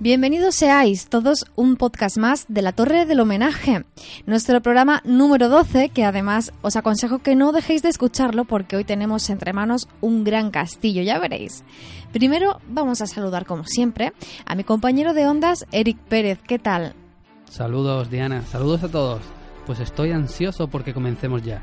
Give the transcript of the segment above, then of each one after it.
Bienvenidos seáis todos un podcast más de la Torre del Homenaje, nuestro programa número 12 que además os aconsejo que no dejéis de escucharlo porque hoy tenemos entre manos un gran castillo, ya veréis. Primero vamos a saludar como siempre a mi compañero de ondas Eric Pérez, ¿qué tal? Saludos Diana, saludos a todos. Pues estoy ansioso porque comencemos ya.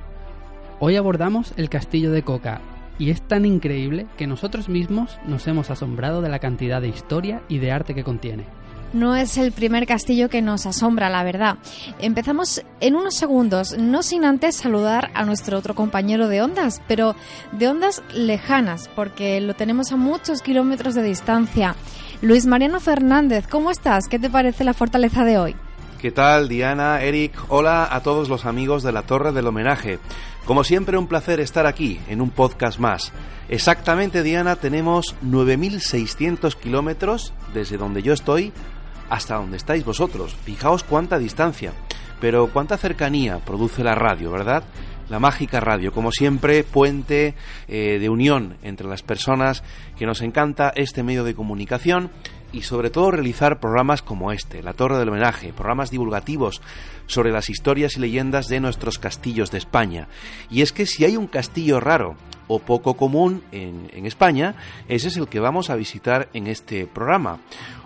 Hoy abordamos el castillo de Coca y es tan increíble que nosotros mismos nos hemos asombrado de la cantidad de historia y de arte que contiene. No es el primer castillo que nos asombra, la verdad. Empezamos en unos segundos, no sin antes saludar a nuestro otro compañero de ondas, pero de ondas lejanas, porque lo tenemos a muchos kilómetros de distancia. Luis Mariano Fernández, ¿cómo estás? ¿Qué te parece la fortaleza de hoy? ¿Qué tal, Diana, Eric? Hola a todos los amigos de la Torre del Homenaje. Como siempre, un placer estar aquí en un podcast más. Exactamente, Diana, tenemos 9.600 kilómetros desde donde yo estoy hasta donde estáis vosotros. Fijaos cuánta distancia, pero cuánta cercanía produce la radio, ¿verdad? La mágica radio, como siempre, puente eh, de unión entre las personas que nos encanta este medio de comunicación y sobre todo realizar programas como este, La Torre del Homenaje, programas divulgativos sobre las historias y leyendas de nuestros castillos de España. Y es que si hay un castillo raro o poco común en, en España, ese es el que vamos a visitar en este programa.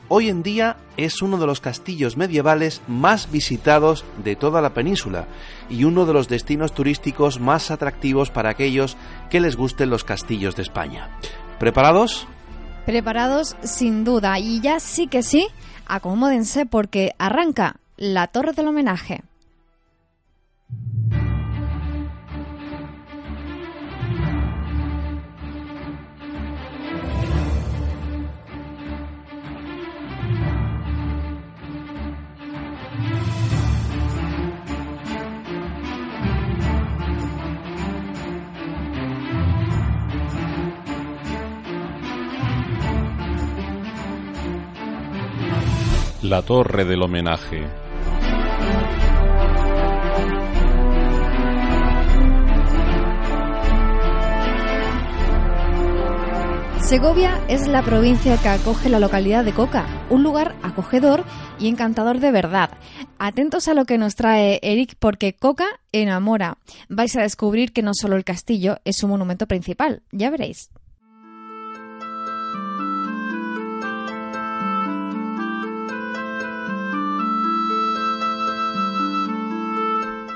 Hoy en día es uno de los castillos medievales más visitados de toda la península y uno de los destinos turísticos más atractivos para aquellos que les gusten los castillos de España. ¿Preparados? Preparados sin duda, y ya sí que sí, acomódense porque arranca la Torre del Homenaje. La Torre del Homenaje. Segovia es la provincia que acoge la localidad de Coca, un lugar acogedor y encantador de verdad. Atentos a lo que nos trae Eric porque Coca enamora. Vais a descubrir que no solo el castillo es su monumento principal, ya veréis.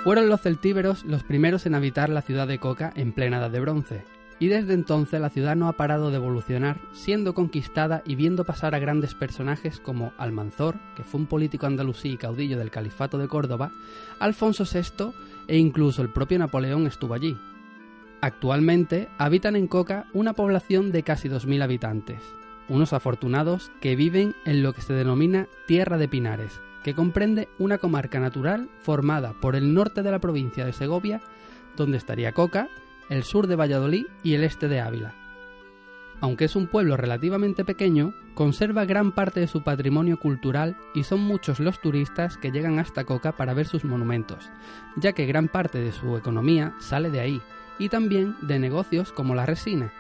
Fueron los celtíberos los primeros en habitar la ciudad de Coca en plena edad de bronce, y desde entonces la ciudad no ha parado de evolucionar, siendo conquistada y viendo pasar a grandes personajes como Almanzor, que fue un político andalusí y caudillo del califato de Córdoba, Alfonso VI e incluso el propio Napoleón estuvo allí. Actualmente habitan en Coca una población de casi 2.000 habitantes, unos afortunados que viven en lo que se denomina Tierra de Pinares, que comprende una comarca natural formada por el norte de la provincia de Segovia, donde estaría Coca, el sur de Valladolid y el este de Ávila. Aunque es un pueblo relativamente pequeño, conserva gran parte de su patrimonio cultural y son muchos los turistas que llegan hasta Coca para ver sus monumentos, ya que gran parte de su economía sale de ahí, y también de negocios como la resina.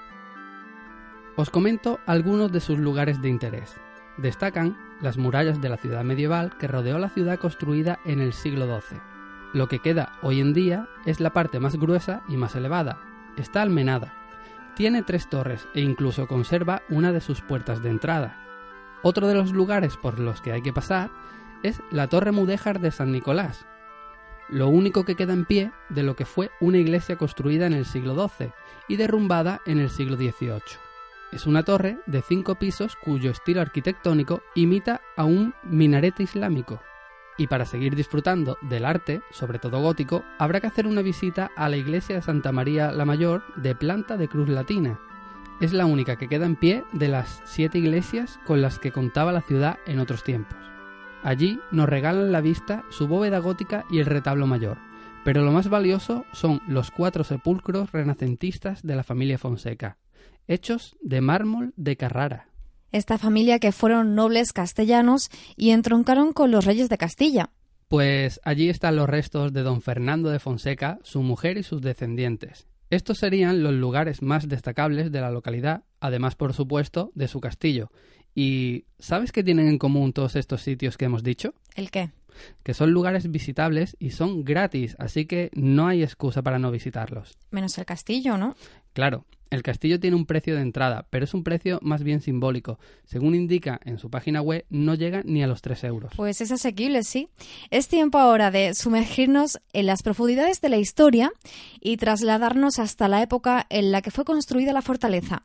Os comento algunos de sus lugares de interés. Destacan las murallas de la ciudad medieval que rodeó la ciudad construida en el siglo XII. Lo que queda hoy en día es la parte más gruesa y más elevada. Está almenada. Tiene tres torres e incluso conserva una de sus puertas de entrada. Otro de los lugares por los que hay que pasar es la Torre Mudéjar de San Nicolás, lo único que queda en pie de lo que fue una iglesia construida en el siglo XII y derrumbada en el siglo XVIII. Es una torre de cinco pisos cuyo estilo arquitectónico imita a un minarete islámico. Y para seguir disfrutando del arte, sobre todo gótico, habrá que hacer una visita a la iglesia de Santa María la Mayor de planta de cruz latina. Es la única que queda en pie de las siete iglesias con las que contaba la ciudad en otros tiempos. Allí nos regalan la vista su bóveda gótica y el retablo mayor, pero lo más valioso son los cuatro sepulcros renacentistas de la familia Fonseca, hechos de mármol de Carrara. Esta familia que fueron nobles castellanos y entroncaron con los reyes de Castilla. Pues allí están los restos de don Fernando de Fonseca, su mujer y sus descendientes. Estos serían los lugares más destacables de la localidad, además por supuesto de su castillo. ¿Y sabes qué tienen en común todos estos sitios que hemos dicho? ¿El qué? Que son lugares visitables y son gratis, así que no hay excusa para no visitarlos. Menos el castillo, ¿no? Claro, el castillo tiene un precio de entrada, pero es un precio más bien simbólico. Según indica en su página web, no llega ni a los 3 euros. Pues es asequible, sí. Es tiempo ahora de sumergirnos en las profundidades de la historia y trasladarnos hasta la época en la que fue construida la fortaleza.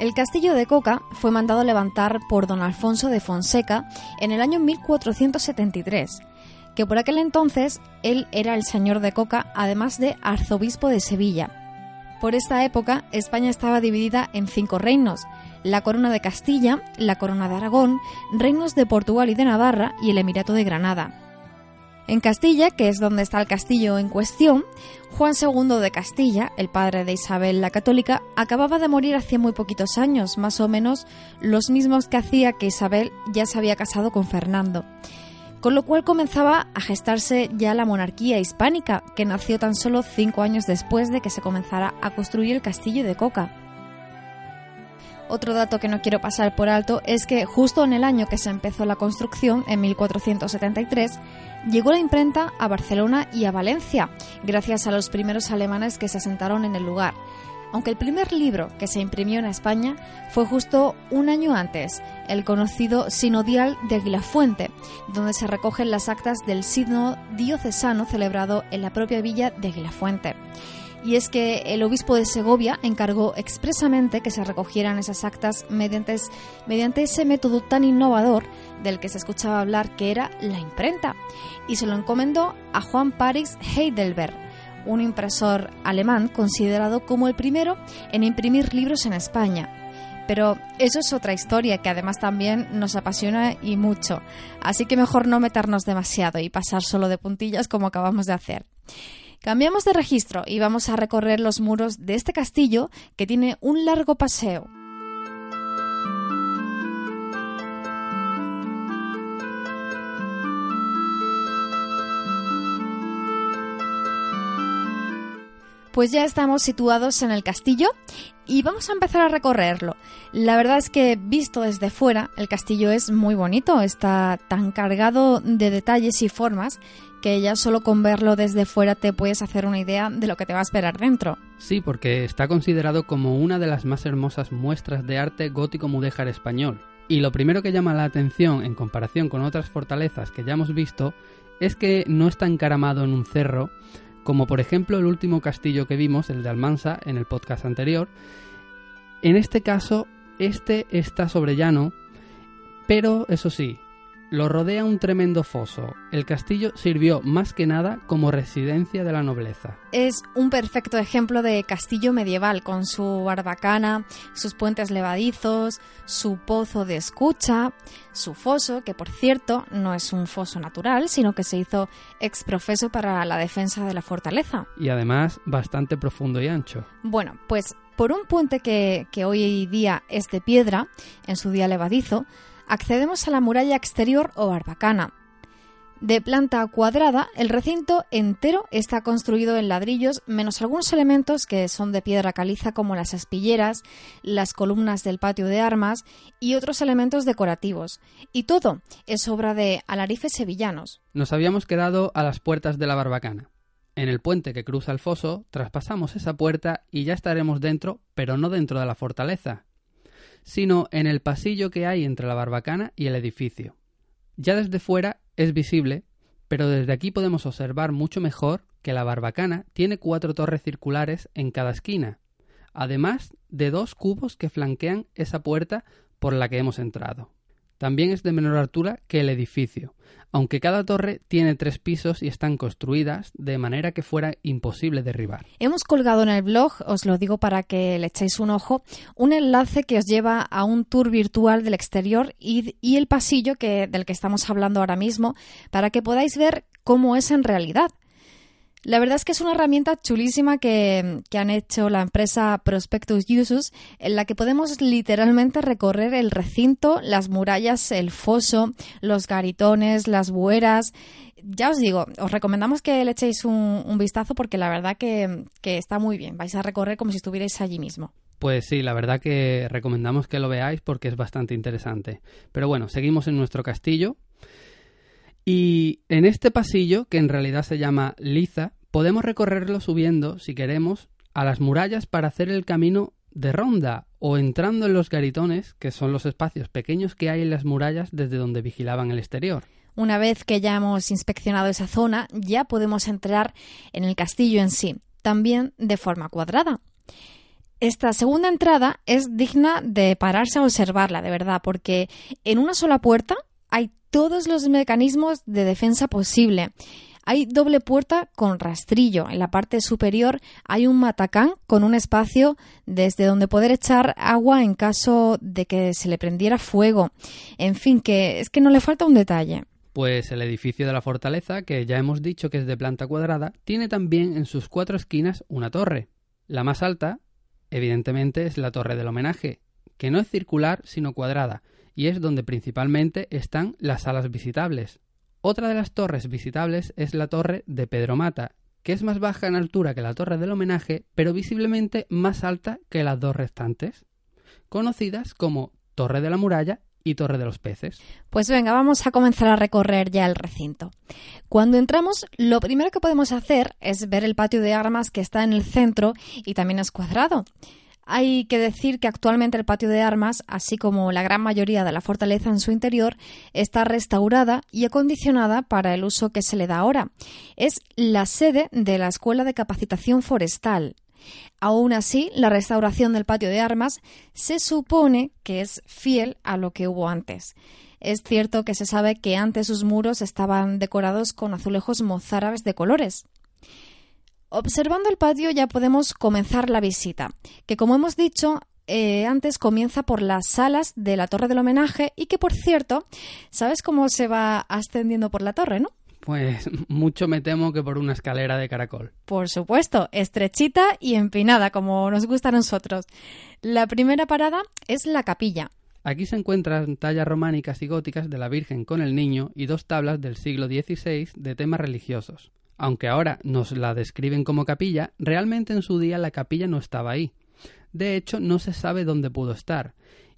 El castillo de Coca fue mandado levantar por don Alfonso de Fonseca en el año 1473, que por aquel entonces él era el señor de Coca, además de arzobispo de Sevilla. Por esta época, España estaba dividida en cinco reinos, la corona de Castilla, la corona de Aragón, reinos de Portugal y de Navarra y el Emirato de Granada. En Castilla, que es donde está el castillo en cuestión, Juan II de Castilla, el padre de Isabel la Católica, acababa de morir hacía muy poquitos años, más o menos los mismos que hacía que Isabel ya se había casado con Fernando. Con lo cual comenzaba a gestarse ya la monarquía hispánica, que nació tan solo cinco años después de que se comenzara a construir el castillo de Coca. Otro dato que no quiero pasar por alto es que justo en el año que se empezó la construcción, en 1473, llegó la imprenta a Barcelona y a Valencia, gracias a los primeros alemanes que se asentaron en el lugar. Aunque el primer libro que se imprimió en España fue justo un año antes, el conocido Sinodial de Aguilafuente, donde se recogen las actas del sínodo diocesano celebrado en la propia villa de Aguilafuente y es que el obispo de Segovia encargó expresamente que se recogieran esas actas mediante, ese método tan innovador del que se escuchaba hablar que era la imprenta, y se lo encomendó a Juan Paris Heidelberg, un impresor alemán considerado como el primero en imprimir libros en España. Pero eso es otra historia que además también nos apasiona y mucho, así que mejor no meternos demasiado y pasar solo de puntillas como acabamos de hacer. Cambiamos de registro y vamos a recorrer los muros de este castillo que tiene un largo paseo. Pues ya estamos situados en el castillo y vamos a empezar a recorrerlo. La verdad es que visto desde fuera, el castillo es muy bonito, está tan cargado de detalles y formas que ya solo con verlo desde fuera te puedes hacer una idea de lo que te va a esperar dentro. Sí, porque está considerado como una de las más hermosas muestras de arte gótico mudéjar español. Y lo primero que llama la atención en comparación con otras fortalezas que ya hemos visto es que no está encaramado en un cerro, como por ejemplo el último castillo que vimos, el de Almansa, en el podcast anterior. En este caso, este está sobre llano, pero eso sí, lo rodea un tremendo foso. El castillo sirvió más que nada como residencia de la nobleza. Es un perfecto ejemplo de castillo medieval, con su barbacana, sus puentes levadizos, su pozo de escucha, su foso, que por cierto no es un foso natural, sino que se hizo exprofeso para la defensa de la fortaleza. Y además bastante profundo y ancho. Bueno, pues por un puente que, que hoy día es de piedra, en su día levadizo, accedemos a la muralla exterior o barbacana. De planta cuadrada, el recinto entero está construido en ladrillos, menos algunos elementos que son de piedra caliza como las aspilleras, las columnas del patio de armas y otros elementos decorativos. Y todo es obra de alarifes sevillanos. Nos habíamos quedado a las puertas de la barbacana. En el puente que cruza el foso, traspasamos esa puerta y ya estaremos dentro, pero no dentro de la fortaleza, sino en el pasillo que hay entre la barbacana y el edificio. Ya desde fuera es visible, pero desde aquí podemos observar mucho mejor que la barbacana tiene cuatro torres circulares en cada esquina, además de dos cubos que flanquean esa puerta por la que hemos entrado. También es de menor altura que el edificio, aunque cada torre tiene tres pisos y están construidas de manera que fuera imposible derribar. Hemos colgado en el blog, os lo digo para que le echéis un ojo, un enlace que os lleva a un tour virtual del exterior y, el pasillo que, del que estamos hablando ahora mismo, para que podáis ver cómo es en realidad. La verdad es que es una herramienta chulísima que, que, han hecho la empresa Prospectus Usus, en la que podemos literalmente recorrer el recinto, las murallas, el foso, los garitones, las bueras. Ya os digo, os recomendamos que le echéis un, un vistazo porque la verdad que, que está muy bien. Vais a recorrer como si estuvierais allí mismo. Pues sí, la verdad que recomendamos que lo veáis porque es bastante interesante. Pero bueno, seguimos en nuestro castillo. Y en este pasillo, que en realidad se llama Liza, podemos recorrerlo subiendo, si queremos, a las murallas para hacer el camino de ronda o entrando en los garitones, que son los espacios pequeños que hay en las murallas desde donde vigilaban el exterior. Una vez que ya hemos inspeccionado esa zona, ya podemos entrar en el castillo en sí, también de forma cuadrada. Esta segunda entrada es digna de pararse a observarla, de verdad, porque en una sola puerta hay todos los mecanismos de defensa posible. Hay doble puerta con rastrillo. En la parte superior hay un matacán con un espacio desde donde poder echar agua en caso de que se le prendiera fuego. En fin, que es que no le falta un detalle. Pues el edificio de la fortaleza, que ya hemos dicho que es de planta cuadrada, tiene también en sus cuatro esquinas una torre. La más alta, evidentemente, es la torre del homenaje, que no es circular sino cuadrada, y es donde principalmente están las salas visitables. Otra de las torres visitables es la torre de Pedro Mata, que es más baja en altura que la torre del homenaje, pero visiblemente más alta que las dos restantes, conocidas como Torre de la Muralla y Torre de los Peces. Pues venga, vamos a comenzar a recorrer ya el recinto. Cuando entramos, lo primero que podemos hacer es ver el patio de armas que está en el centro y también es cuadrado. Hay que decir que actualmente el patio de armas, así como la gran mayoría de la fortaleza en su interior, está restaurada y acondicionada para el uso que se le da ahora. Es la sede de la Escuela de Capacitación Forestal. Aún así, la restauración del patio de armas se supone que es fiel a lo que hubo antes. Es cierto que se sabe que antes sus muros estaban decorados con azulejos mozárabes de colores. Observando el patio ya podemos comenzar la visita, que como hemos dicho eh, antes comienza por las salas de la torre del homenaje y que por cierto, ¿sabes cómo se va ascendiendo por la torre, no? Pues mucho me temo que por una escalera de caracol. Por supuesto, estrechita y empinada, como nos gusta a nosotros. La primera parada es la capilla. Aquí se encuentran tallas románicas y góticas de la Virgen con el Niño y dos tablas del siglo XVI de temas religiosos. Aunque ahora nos la describen como capilla, realmente en su día la capilla no estaba ahí. De hecho, no se sabe dónde pudo estar,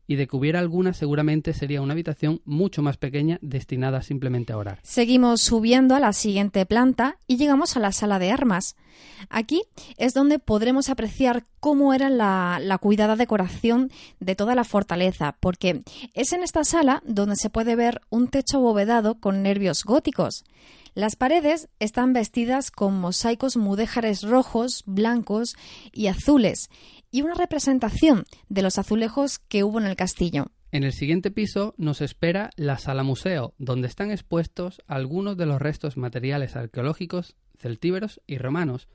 y de que hubiera alguna seguramente sería una habitación mucho más pequeña destinada simplemente a orar. Seguimos subiendo a la siguiente planta y llegamos a la sala de armas. Aquí es donde podremos apreciar cómo era la, la, cuidada decoración de toda la fortaleza, porque es en esta sala donde se puede ver un techo abovedado con nervios góticos. Las paredes están vestidas con mosaicos mudéjares rojos, blancos y azules, y una representación de los azulejos que hubo en el castillo. En el siguiente piso nos espera la sala museo, donde están expuestos algunos de los restos materiales arqueológicos celtíberos y romanos,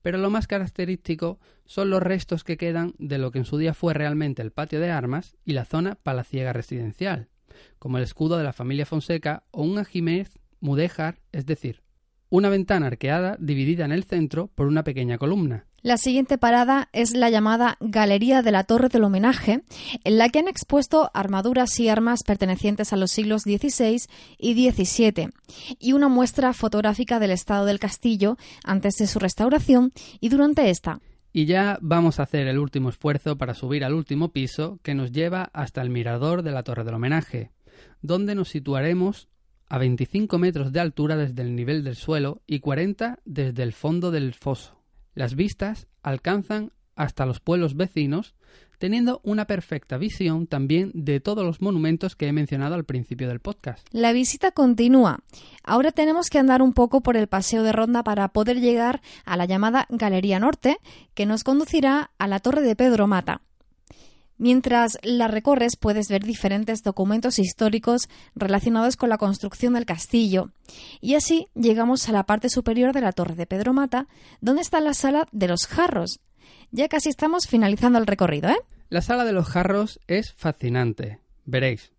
pero lo más característico son los restos que quedan de lo que en su día fue realmente el patio de armas y la zona palaciega residencial, como el escudo de la familia Fonseca o un ajimez mudéjar, es decir, una ventana arqueada dividida en el centro por una pequeña columna. La siguiente parada es la llamada Galería de la Torre del Homenaje, en la que han expuesto armaduras y armas pertenecientes a los siglos XVI y XVII, y una muestra fotográfica del estado del castillo antes de su restauración y durante esta. Y ya vamos a hacer el último esfuerzo para subir al último piso que nos lleva hasta el mirador de la Torre del Homenaje, donde nos situaremos a 25 metros de altura desde el nivel del suelo y 40 desde el fondo del foso. Las vistas alcanzan hasta los pueblos vecinos, teniendo una perfecta visión también de todos los monumentos que he mencionado al principio del podcast. La visita continúa. Ahora tenemos que andar un poco por el paseo de ronda para poder llegar a la llamada Galería Norte, que nos conducirá a la Torre de Pedro Mata. Mientras la recorres puedes ver diferentes documentos históricos relacionados con la construcción del castillo. Y así llegamos a la parte superior de la Torre de Pedro Mata, donde está la sala de los jarros. Ya casi estamos finalizando el recorrido, ¿eh? La sala de los jarros es fascinante. Veréis.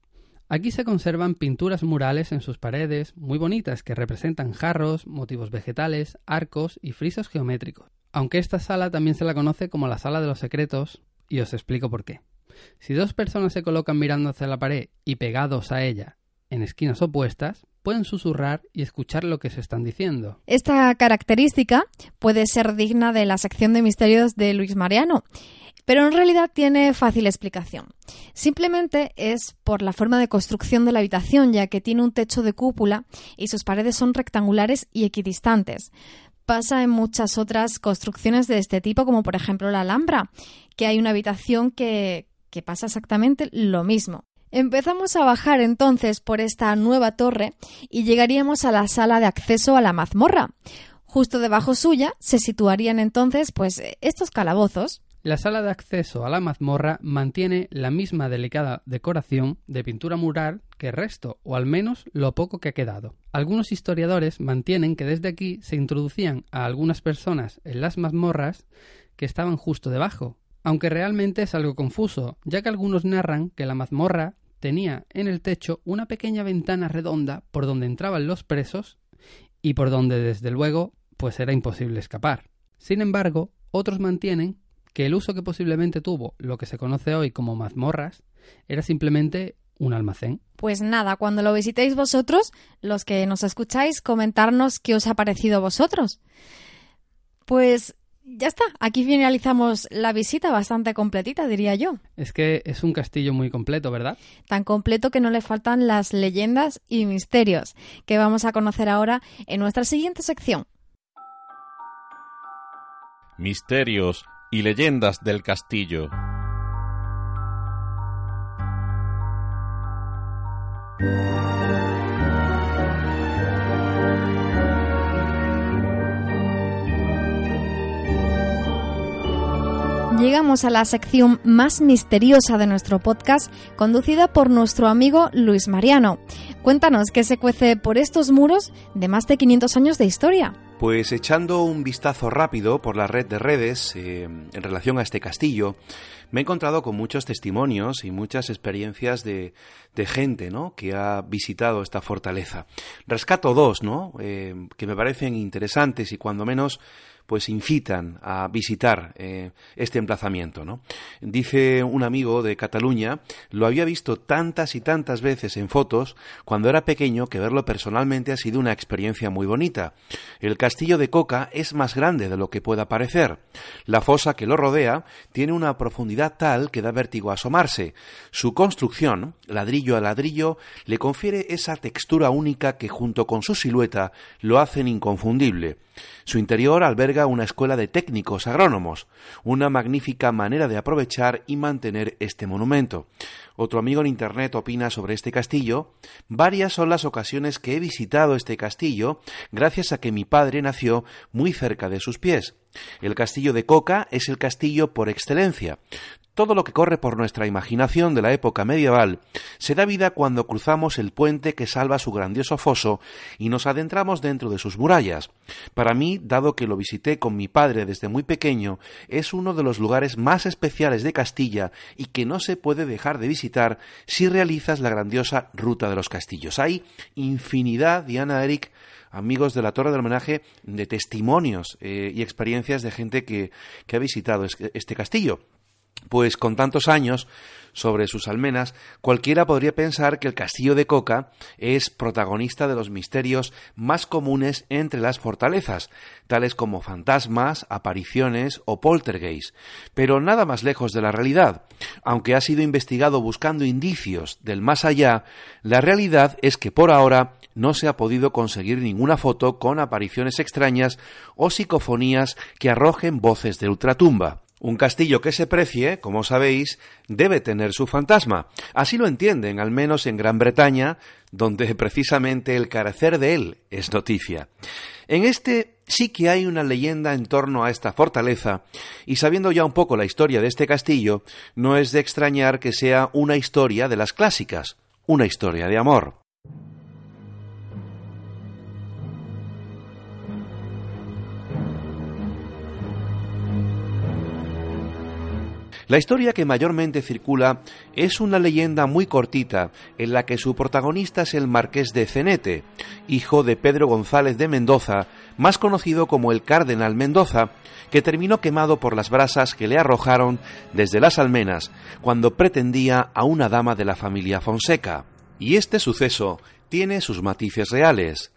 Aquí se conservan pinturas murales en sus paredes muy bonitas que representan jarros, motivos vegetales, arcos y frisos geométricos. Aunque esta sala también se la conoce como la sala de los secretos, y os explico por qué. Si dos personas se colocan mirando hacia la pared y pegados a ella en esquinas opuestas, pueden susurrar y escuchar lo que se están diciendo. Esta característica puede ser digna de la sección de misterios de Luis Mariano, pero en realidad tiene fácil explicación. Simplemente es por la forma de construcción de la habitación, ya que tiene un techo de cúpula y sus paredes son rectangulares y equidistantes. Pasa en muchas otras construcciones de este tipo, como por ejemplo la Alhambra, que hay una habitación que, que pasa exactamente lo mismo. Empezamos a bajar entonces por esta nueva torre y llegaríamos a la sala de acceso a la mazmorra. Justo debajo suya se situarían entonces pues estos calabozos. La sala de acceso a la mazmorra mantiene la misma delicada decoración de pintura mural que el resto, o al menos lo poco que ha quedado. Algunos historiadores mantienen que desde aquí se introducían a algunas personas en las mazmorras que estaban justo debajo, aunque realmente es algo confuso, ya que algunos narran que la mazmorra tenía en el techo una pequeña ventana redonda por donde entraban los presos y por donde desde luego pues era imposible escapar. Sin embargo, otros mantienen que el uso que posiblemente tuvo lo que se conoce hoy como mazmorras era simplemente un almacén. Pues nada, cuando lo visitéis vosotros, los que nos escucháis, comentarnos qué os ha parecido vosotros. Pues ya está, aquí finalizamos la visita bastante completita, diría yo. Es que es un castillo muy completo, ¿verdad? Tan completo que no le faltan las leyendas y misterios, que vamos a conocer ahora en nuestra siguiente sección. Misterios y leyendas del castillo. A la sección más misteriosa de nuestro podcast, conducida por nuestro amigo Luis Mariano. Cuéntanos qué se cuece por estos muros de más de 500 años de historia. Pues echando un vistazo rápido por la red de redes eh, en relación a este castillo, me he encontrado con muchos testimonios y muchas experiencias de, de gente ¿no? que ha visitado esta fortaleza. Rescato dos, ¿no? Eh, que me parecen interesantes y cuando menos pues incitan a visitar eh, este emplazamiento. ¿no? Dice un amigo de Cataluña, lo había visto tantas y tantas veces en fotos cuando era pequeño que verlo personalmente ha sido una experiencia muy bonita. El castillo de Coca es más grande de lo que pueda parecer. La fosa que lo rodea tiene una profundidad tal que da vértigo asomarse. Su construcción, ladrillo a ladrillo, le confiere esa textura única que junto con su silueta lo hacen inconfundible. Su interior alberga una escuela de técnicos agrónomos, una magnífica manera de aprovechar y mantener este monumento. Otro amigo en Internet opina sobre este castillo. Varias son las ocasiones que he visitado este castillo gracias a que mi padre nació muy cerca de sus pies. El castillo de Coca es el castillo por excelencia. Todo lo que corre por nuestra imaginación de la época medieval se da vida cuando cruzamos el puente que salva su grandioso foso y nos adentramos dentro de sus murallas. Para mí, dado que lo visité con mi padre desde muy pequeño, es uno de los lugares más especiales de Castilla y que no se puede dejar de visitar si realizas la grandiosa ruta de los castillos. Hay infinidad, Diana Eric, amigos de la Torre del Homenaje, de testimonios eh, y experiencias de gente que, que ha visitado este castillo. Pues con tantos años sobre sus almenas, cualquiera podría pensar que el castillo de Coca es protagonista de los misterios más comunes entre las fortalezas, tales como fantasmas, apariciones o poltergeist, pero nada más lejos de la realidad. Aunque ha sido investigado buscando indicios del más allá, la realidad es que por ahora no se ha podido conseguir ninguna foto con apariciones extrañas o psicofonías que arrojen voces de ultratumba. Un castillo que se precie, como sabéis, debe tener su fantasma. Así lo entienden, al menos en Gran Bretaña, donde precisamente el carecer de él es noticia. En este sí que hay una leyenda en torno a esta fortaleza, y sabiendo ya un poco la historia de este castillo, no es de extrañar que sea una historia de las clásicas, una historia de amor. La historia que mayormente circula es una leyenda muy cortita en la que su protagonista es el marqués de Cenete, hijo de Pedro González de Mendoza, más conocido como el Cardenal Mendoza, que terminó quemado por las brasas que le arrojaron desde las almenas cuando pretendía a una dama de la familia Fonseca. Y este suceso tiene sus matices reales.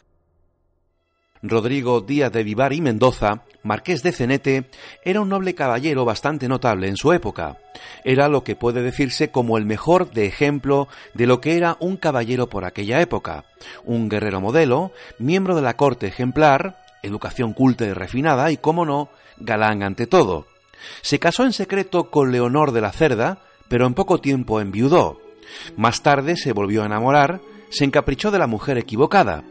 Rodrigo Díaz de Vivar y Mendoza, marqués de Cenete, era un noble caballero bastante notable en su época. Era lo que puede decirse como el mejor de ejemplo de lo que era un caballero por aquella época. Un guerrero modelo, miembro de la corte ejemplar, educación culta y refinada y, como no, galán ante todo. Se casó en secreto con Leonor de la Cerda, pero en poco tiempo enviudó. Más tarde se volvió a enamorar, se encaprichó de la mujer equivocada.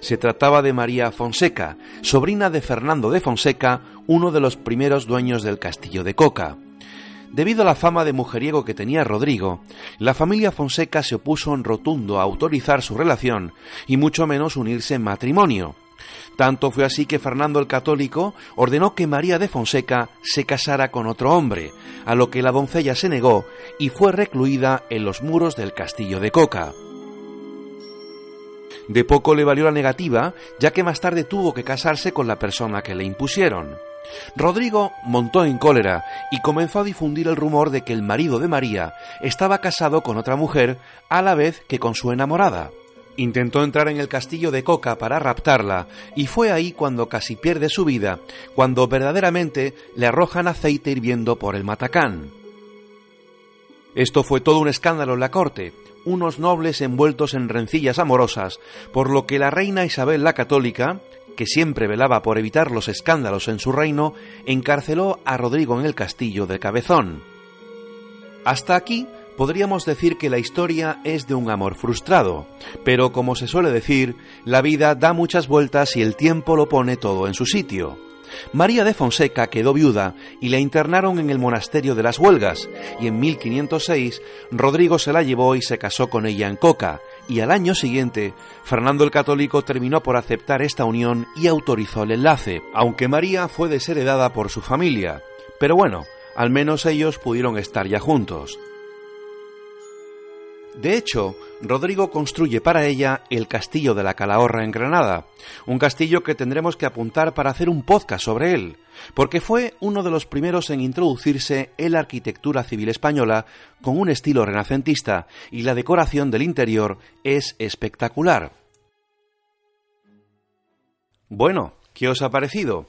Se trataba de María Fonseca, sobrina de Fernando de Fonseca, uno de los primeros dueños del castillo de Coca. Debido a la fama de mujeriego que tenía Rodrigo, la familia Fonseca se opuso en rotundo a autorizar su relación y mucho menos unirse en matrimonio. Tanto fue así que Fernando el Católico ordenó que María de Fonseca se casara con otro hombre, a lo que la doncella se negó y fue recluida en los muros del castillo de Coca. De poco le valió la negativa, ya que más tarde tuvo que casarse con la persona que le impusieron. Rodrigo montó en cólera y comenzó a difundir el rumor de que el marido de María estaba casado con otra mujer a la vez que con su enamorada. Intentó entrar en el castillo de Coca para raptarla y fue ahí cuando casi pierde su vida, cuando verdaderamente le arrojan aceite hirviendo por el matacán. Esto fue todo un escándalo en la corte, unos nobles envueltos en rencillas amorosas, por lo que la reina Isabel la Católica, que siempre velaba por evitar los escándalos en su reino, encarceló a Rodrigo en el castillo de Cabezón. Hasta aquí podríamos decir que la historia es de un amor frustrado, pero como se suele decir, la vida da muchas vueltas y el tiempo lo pone todo en su sitio. María de Fonseca quedó viuda y la internaron en el monasterio de las Huelgas, y en 1506 Rodrigo se la llevó y se casó con ella en Coca, y al año siguiente Fernando el Católico terminó por aceptar esta unión y autorizó el enlace, aunque María fue desheredada por su familia. Pero bueno, al menos ellos pudieron estar ya juntos. De hecho, Rodrigo construye para ella el Castillo de la Calahorra en Granada, un castillo que tendremos que apuntar para hacer un podcast sobre él, porque fue uno de los primeros en introducirse en la arquitectura civil española con un estilo renacentista y la decoración del interior es espectacular. Bueno, ¿qué os ha parecido?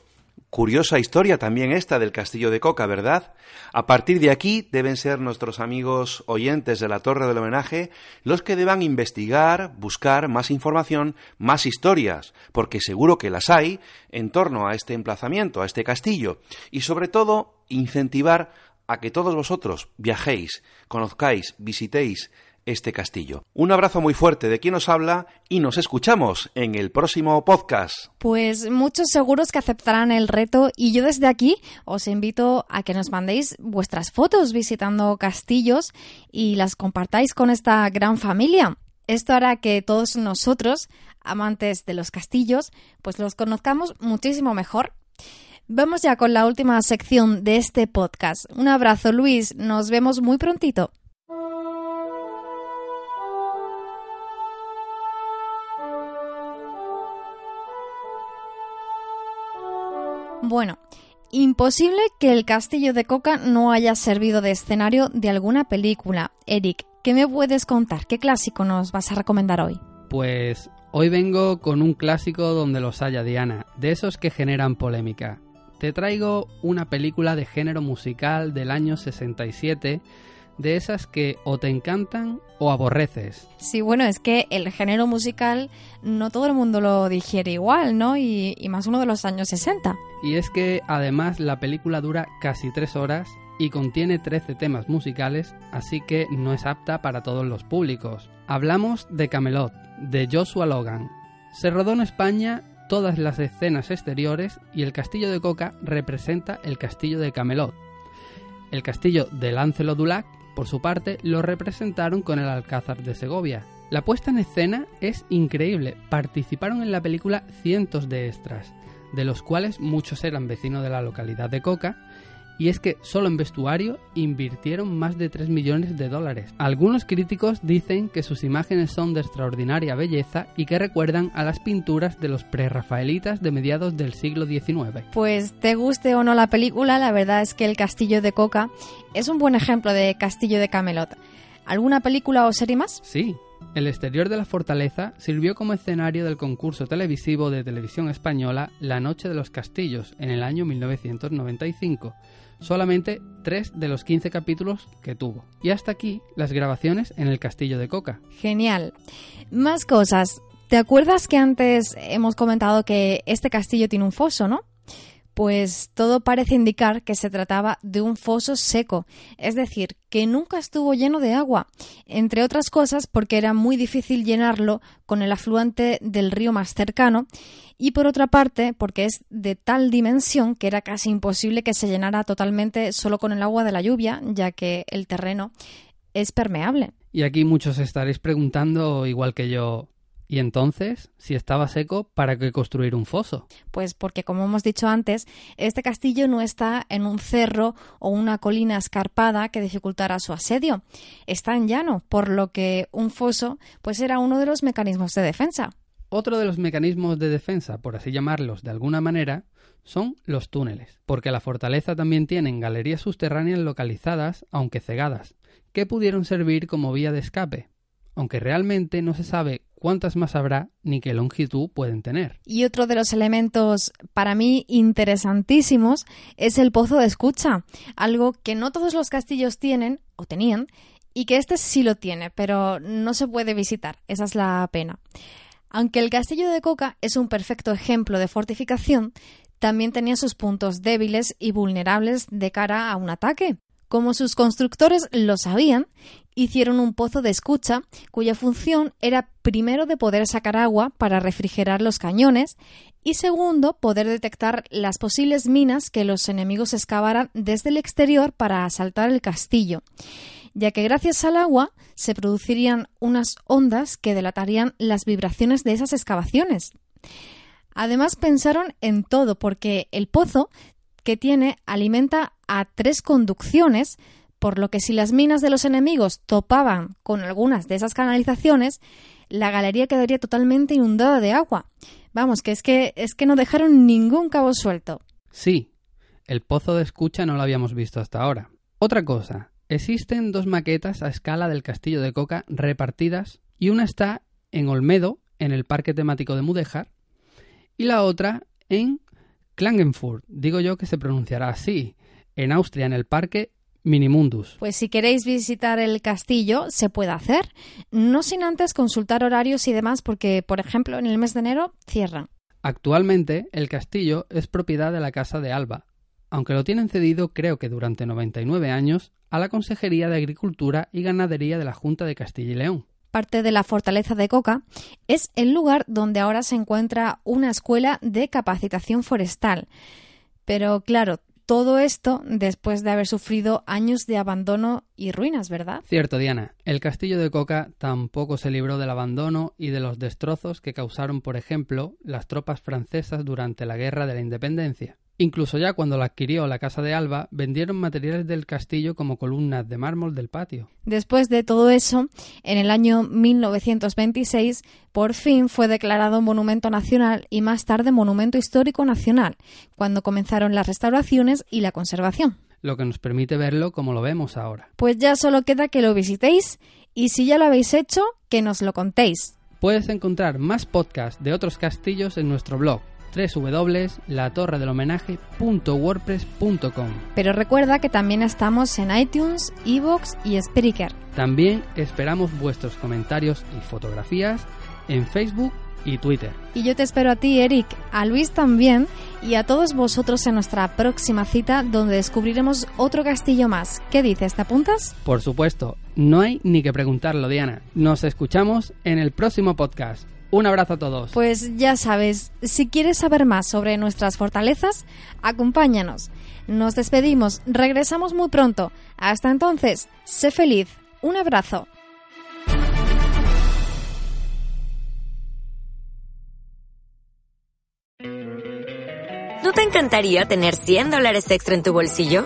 Curiosa historia también esta del castillo de Coca, ¿verdad? A partir de aquí deben ser nuestros amigos oyentes de la Torre del Homenaje los que deban investigar, buscar más información, más historias, porque seguro que las hay en torno a este emplazamiento, a este castillo, y sobre todo incentivar a que todos vosotros viajéis, conozcáis, visitéis, este castillo. Un abrazo muy fuerte de quien nos habla y nos escuchamos en el próximo podcast. Pues muchos seguros que aceptarán el reto y yo desde aquí os invito a que nos mandéis vuestras fotos visitando castillos y las compartáis con esta gran familia. Esto hará que todos nosotros, amantes de los castillos, pues los conozcamos muchísimo mejor. Vamos ya con la última sección de este podcast. Un abrazo Luis, nos vemos muy prontito. Bueno, imposible que el castillo de Coca no haya servido de escenario de alguna película. Eric, ¿qué me puedes contar? ¿Qué clásico nos vas a recomendar hoy? Pues hoy vengo con un clásico donde los haya, Diana, de esos que generan polémica. Te traigo una película de género musical del año 67 de esas que o te encantan o aborreces. Sí, bueno, es que el género musical no todo el mundo lo digiere igual, ¿no? Y, y más uno de los años 60. Y es que además la película dura casi tres horas y contiene 13 temas musicales, así que no es apta para todos los públicos. Hablamos de Camelot, de Joshua Logan. Se rodó en España todas las escenas exteriores y el castillo de Coca representa el castillo de Camelot. El castillo de Lancelot du Lac, por su parte, lo representaron con el Alcázar de Segovia. La puesta en escena es increíble. Participaron en la película cientos de extras, de los cuales muchos eran vecinos de la localidad de Coca y es que solo en vestuario invirtieron más de 3 millones de dólares. Algunos críticos dicen que sus imágenes son de extraordinaria belleza y que recuerdan a las pinturas de los prerrafaelitas de mediados del siglo XIX. Pues te guste o no la película, la verdad es que el castillo de Coca es un buen ejemplo de castillo de Camelot. ¿Alguna película o serie más? Sí, el exterior de la fortaleza sirvió como escenario del concurso televisivo de televisión española La Noche de los Castillos en el año 1995 solamente 3 de los 15 capítulos que tuvo. Y hasta aquí las grabaciones en el castillo de Coca. Genial. Más cosas. ¿Te acuerdas que antes hemos comentado que este castillo tiene un foso, no? Pues todo parece indicar que se trataba de un foso seco, es decir, que nunca estuvo lleno de agua, entre otras cosas porque era muy difícil llenarlo con el afluente del río más cercano y por otra parte porque es de tal dimensión que era casi imposible que se llenara totalmente solo con el agua de la lluvia, ya que el terreno es permeable. Y aquí muchos estaréis preguntando, igual que yo, y entonces, si estaba seco, ¿para qué construir un foso? Pues porque, como hemos dicho antes, este castillo no está en un cerro o una colina escarpada que dificultara su asedio. Está en llano, por lo que un foso pues era uno de los mecanismos de defensa. Otro de los mecanismos de defensa, por así llamarlos de alguna manera, son los túneles, porque la fortaleza también tiene galerías subterráneas localizadas, aunque cegadas, que pudieron servir como vía de escape, aunque realmente no se sabe cuántas más habrá ni qué longitud pueden tener. Y otro de los elementos para mí interesantísimos es el pozo de escucha, algo que no todos los castillos tienen o tenían y que este sí lo tiene, pero no se puede visitar, esa es la pena. Aunque el castillo de Coca es un perfecto ejemplo de fortificación, también tenía sus puntos débiles y vulnerables de cara a un ataque. Como sus constructores lo sabían, hicieron un pozo de escucha cuya función era primero de poder sacar agua para refrigerar los cañones y segundo poder detectar las posibles minas que los enemigos excavaran desde el exterior para asaltar el castillo ya que gracias al agua se producirían unas ondas que delatarían las vibraciones de esas excavaciones. Además pensaron en todo, porque el pozo que tiene alimenta a tres conducciones, por lo que si las minas de los enemigos topaban con algunas de esas canalizaciones, la galería quedaría totalmente inundada de agua. Vamos, que es que es que no dejaron ningún cabo suelto. Sí, el pozo de escucha no lo habíamos visto hasta ahora. Otra cosa, Existen dos maquetas a escala del castillo de Coca repartidas y una está en Olmedo, en el parque temático de Mudéjar, y la otra en Klagenfurt, digo yo que se pronunciará así, en Austria, en el parque Minimundus. Pues si queréis visitar el castillo, se puede hacer, no sin antes consultar horarios y demás, porque, por ejemplo, en el mes de enero cierran. Actualmente, el castillo es propiedad de la Casa de Alba, aunque lo tienen cedido creo que durante 99 años a la Consejería de Agricultura y Ganadería de la Junta de Castilla y León. Parte de la fortaleza de Coca es el lugar donde ahora se encuentra una escuela de capacitación forestal. Pero claro, todo esto después de haber sufrido años de abandono y ruinas, ¿verdad? Cierto, Diana. El castillo de Coca tampoco se libró del abandono y de los destrozos que causaron, por ejemplo, las tropas francesas durante la Guerra de la Independencia. Incluso ya cuando la adquirió la Casa de Alba, vendieron materiales del castillo como columnas de mármol del patio. Después de todo eso, en el año 1926, por fin fue declarado Monumento Nacional y más tarde Monumento Histórico Nacional, cuando comenzaron las restauraciones y la conservación. Lo que nos permite verlo como lo vemos ahora. Pues ya solo queda que lo visitéis y si ya lo habéis hecho, que nos lo contéis. Puedes encontrar más podcasts de otros castillos en nuestro blog www.latorredelhomenaje.wordpress.com. Pero recuerda que también estamos en iTunes, Evox y Spreaker. También esperamos vuestros comentarios y fotografías en Facebook y Twitter. Y yo te espero a ti, Eric, a Luis también y a todos vosotros en nuestra próxima cita donde descubriremos otro castillo más. ¿Qué dices? ¿Te apuntas? Por supuesto, no hay ni que preguntarlo, Diana. Nos escuchamos en el próximo podcast. Un abrazo a todos. Pues ya sabes, si quieres saber más sobre nuestras fortalezas, acompáñanos. Nos despedimos, regresamos muy pronto. Hasta entonces, sé feliz. Un abrazo. ¿No te encantaría tener 100 dólares extra en tu bolsillo?